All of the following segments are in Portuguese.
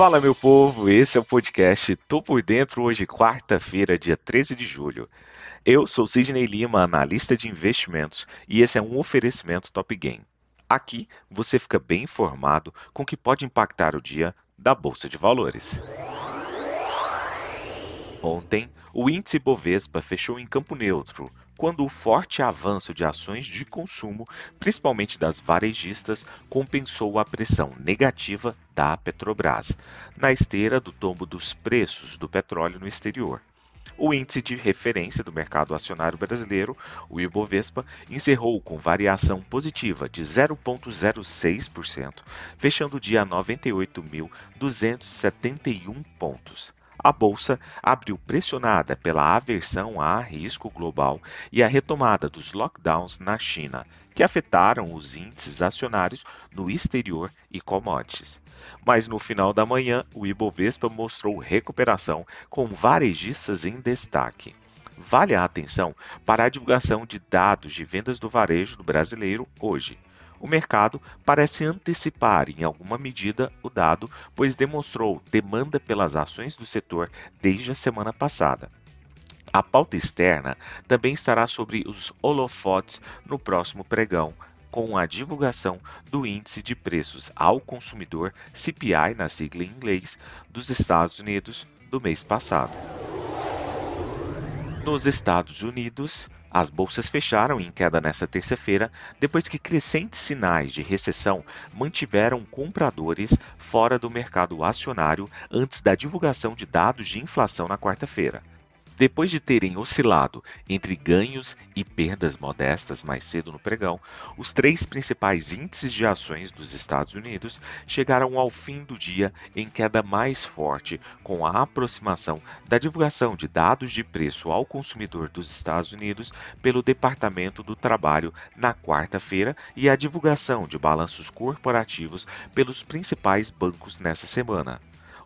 Fala, meu povo, esse é o podcast Tô por Dentro, hoje, quarta-feira, dia 13 de julho. Eu sou Sidney Lima, analista de investimentos, e esse é um oferecimento Top Game. Aqui você fica bem informado com o que pode impactar o dia da Bolsa de Valores. Ontem, o índice Bovespa fechou em campo neutro, quando o forte avanço de ações de consumo, principalmente das varejistas, compensou a pressão negativa da Petrobras, na esteira do tombo dos preços do petróleo no exterior. O índice de referência do mercado acionário brasileiro, o Ibovespa, encerrou com variação positiva de 0,06%, fechando o dia a 98.271 pontos. A bolsa abriu pressionada pela aversão a risco global e a retomada dos lockdowns na China, que afetaram os índices acionários no exterior e commodities. Mas no final da manhã, o Ibovespa mostrou recuperação com varejistas em destaque. Vale a atenção para a divulgação de dados de vendas do varejo do brasileiro hoje o mercado parece antecipar em alguma medida o dado, pois demonstrou demanda pelas ações do setor desde a semana passada. A pauta externa também estará sobre os holofotes no próximo pregão, com a divulgação do Índice de Preços ao Consumidor CPI, na sigla em inglês, dos Estados Unidos do mês passado. Nos Estados Unidos, as bolsas fecharam em queda nesta terça-feira, depois que crescentes sinais de recessão mantiveram compradores fora do mercado acionário antes da divulgação de dados de inflação na quarta-feira. Depois de terem oscilado entre ganhos e perdas modestas mais cedo no pregão, os três principais índices de ações dos Estados Unidos chegaram ao fim do dia em queda mais forte, com a aproximação da divulgação de dados de preço ao consumidor dos Estados Unidos pelo Departamento do Trabalho na quarta-feira e a divulgação de balanços corporativos pelos principais bancos nessa semana.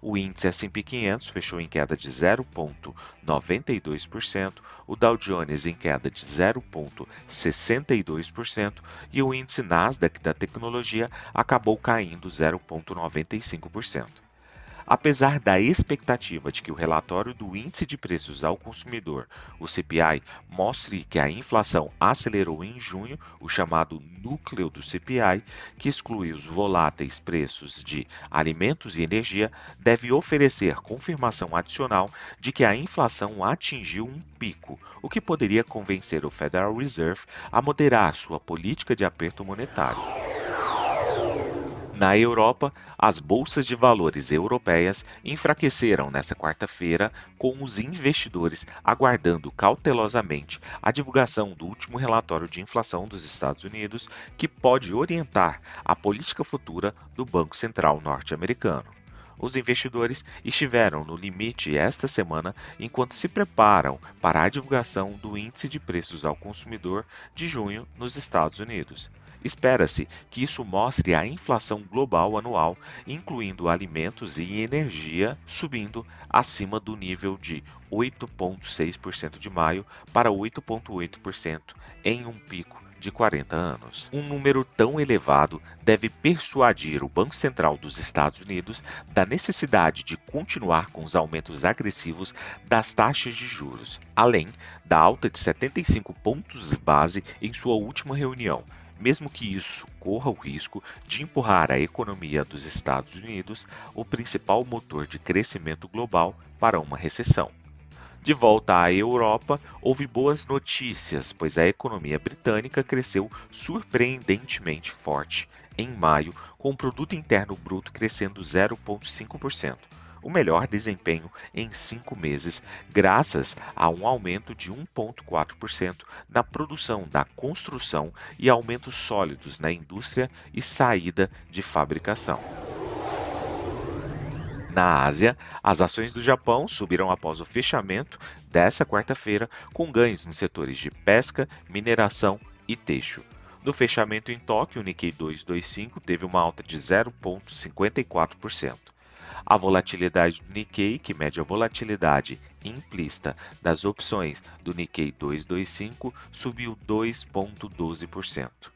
O índice S&P 500 fechou em queda de 0,92%, o Dow Jones em queda de 0,62% e o índice Nasdaq da tecnologia acabou caindo 0,95%. Apesar da expectativa de que o relatório do Índice de Preços ao Consumidor, o CPI, mostre que a inflação acelerou em junho, o chamado núcleo do CPI, que exclui os voláteis preços de alimentos e energia, deve oferecer confirmação adicional de que a inflação atingiu um pico, o que poderia convencer o Federal Reserve a moderar sua política de aperto monetário. Na Europa, as bolsas de valores europeias enfraqueceram nesta quarta-feira, com os investidores aguardando cautelosamente a divulgação do último relatório de inflação dos Estados Unidos, que pode orientar a política futura do Banco Central norte-americano. Os investidores estiveram no limite esta semana enquanto se preparam para a divulgação do Índice de Preços ao Consumidor de junho nos Estados Unidos. Espera-se que isso mostre a inflação global anual, incluindo alimentos e energia, subindo acima do nível de 8,6% de maio para 8,8% em um pico de 40 anos. Um número tão elevado deve persuadir o Banco Central dos Estados Unidos da necessidade de continuar com os aumentos agressivos das taxas de juros, além da alta de 75 pontos base em sua última reunião mesmo que isso corra o risco de empurrar a economia dos Estados Unidos, o principal motor de crescimento global, para uma recessão. De volta à Europa, houve boas notícias, pois a economia britânica cresceu surpreendentemente forte em maio, com o produto interno bruto crescendo 0,5% o melhor desempenho em cinco meses, graças a um aumento de 1,4% na produção da construção e aumentos sólidos na indústria e saída de fabricação. Na Ásia, as ações do Japão subiram após o fechamento dessa quarta-feira, com ganhos nos setores de pesca, mineração e teixo. No fechamento em Tóquio, o Nikkei 225 teve uma alta de 0,54%. A volatilidade do Nikkei, que mede a volatilidade implícita das opções do Nikkei 225, subiu 2,12%.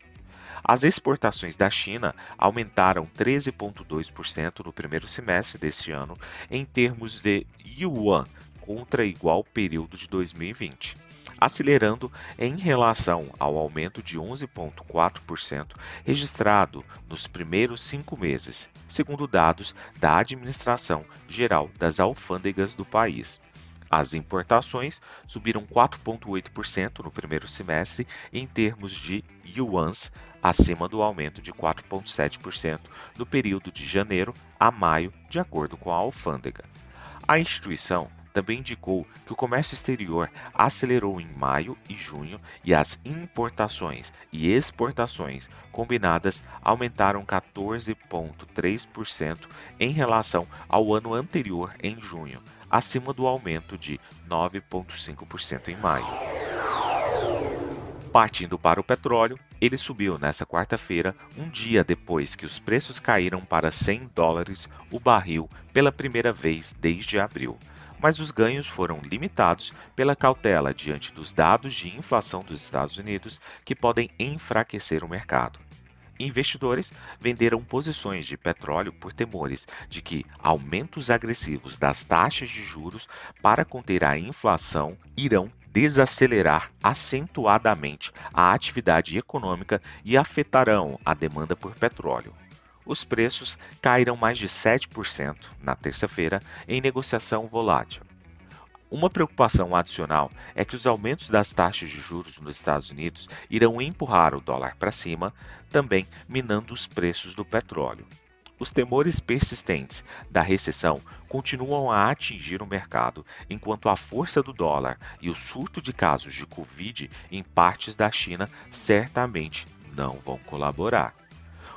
As exportações da China aumentaram 13,2% no primeiro semestre deste ano, em termos de yuan, contra igual período de 2020 acelerando em relação ao aumento de 11,4% registrado nos primeiros cinco meses, segundo dados da Administração Geral das Alfândegas do país. As importações subiram 4,8% no primeiro semestre em termos de yuans, acima do aumento de 4,7% no período de janeiro a maio, de acordo com a alfândega. A instituição também indicou que o comércio exterior acelerou em maio e junho e as importações e exportações combinadas aumentaram 14,3% em relação ao ano anterior em junho, acima do aumento de 9,5% em maio. Partindo para o petróleo, ele subiu nesta quarta-feira, um dia depois que os preços caíram para 100 dólares o barril pela primeira vez desde abril. Mas os ganhos foram limitados pela cautela diante dos dados de inflação dos Estados Unidos que podem enfraquecer o mercado investidores venderam posições de petróleo por temores de que aumentos agressivos das taxas de juros para conter a inflação irão desacelerar acentuadamente a atividade econômica e afetarão a demanda por petróleo. Os preços caíram mais de 7% na terça-feira em negociação volátil. Uma preocupação adicional é que os aumentos das taxas de juros nos Estados Unidos irão empurrar o dólar para cima, também minando os preços do petróleo. Os temores persistentes da recessão continuam a atingir o mercado, enquanto a força do dólar e o surto de casos de Covid em partes da China certamente não vão colaborar.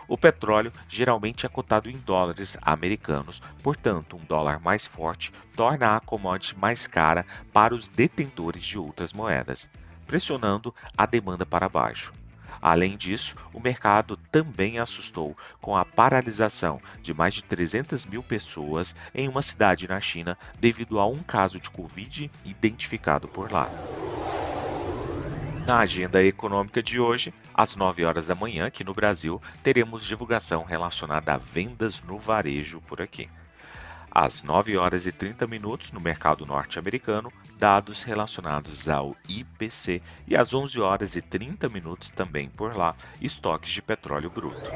O petróleo geralmente é cotado em dólares americanos, portanto, um dólar mais forte torna a commodity mais cara para os detentores de outras moedas, pressionando a demanda para baixo. Além disso, o mercado também assustou com a paralisação de mais de 300 mil pessoas em uma cidade na China devido a um caso de Covid identificado por lá. Na agenda econômica de hoje, às 9 horas da manhã, aqui no Brasil, teremos divulgação relacionada a vendas no varejo por aqui. Às 9 horas e 30 minutos, no mercado norte-americano, dados relacionados ao IPC e às 11 horas e 30 minutos também por lá, estoques de petróleo bruto.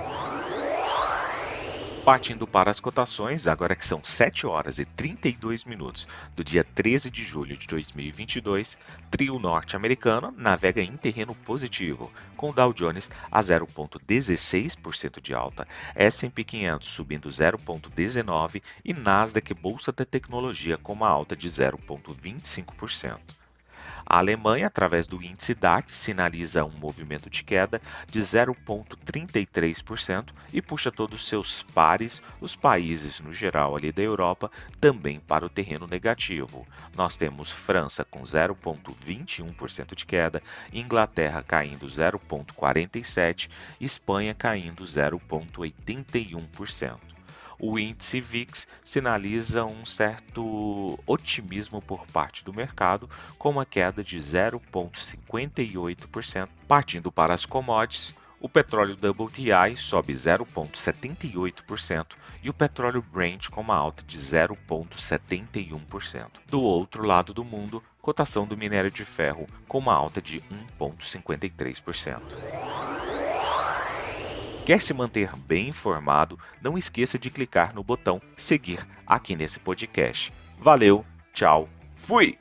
Partindo para as cotações, agora que são 7 horas e 32 minutos do dia 13 de julho de 2022, trio norte-americano navega em terreno positivo, com Dow Jones a 0,16% de alta, S&P 500 subindo 0,19% e Nasdaq Bolsa da Tecnologia com uma alta de 0,25%. A Alemanha, através do índice DAX, sinaliza um movimento de queda de 0,33% e puxa todos os seus pares, os países no geral ali da Europa, também para o terreno negativo. Nós temos França com 0,21% de queda, Inglaterra caindo 0,47%, Espanha caindo 0,81% o índice VIX sinaliza um certo otimismo por parte do mercado, com uma queda de 0,58%. Partindo para as commodities, o petróleo WTI sobe 0,78% e o petróleo Brent com uma alta de 0,71%. Do outro lado do mundo, cotação do minério de ferro com uma alta de 1,53%. Quer se manter bem informado? Não esqueça de clicar no botão seguir aqui nesse podcast. Valeu, tchau, fui!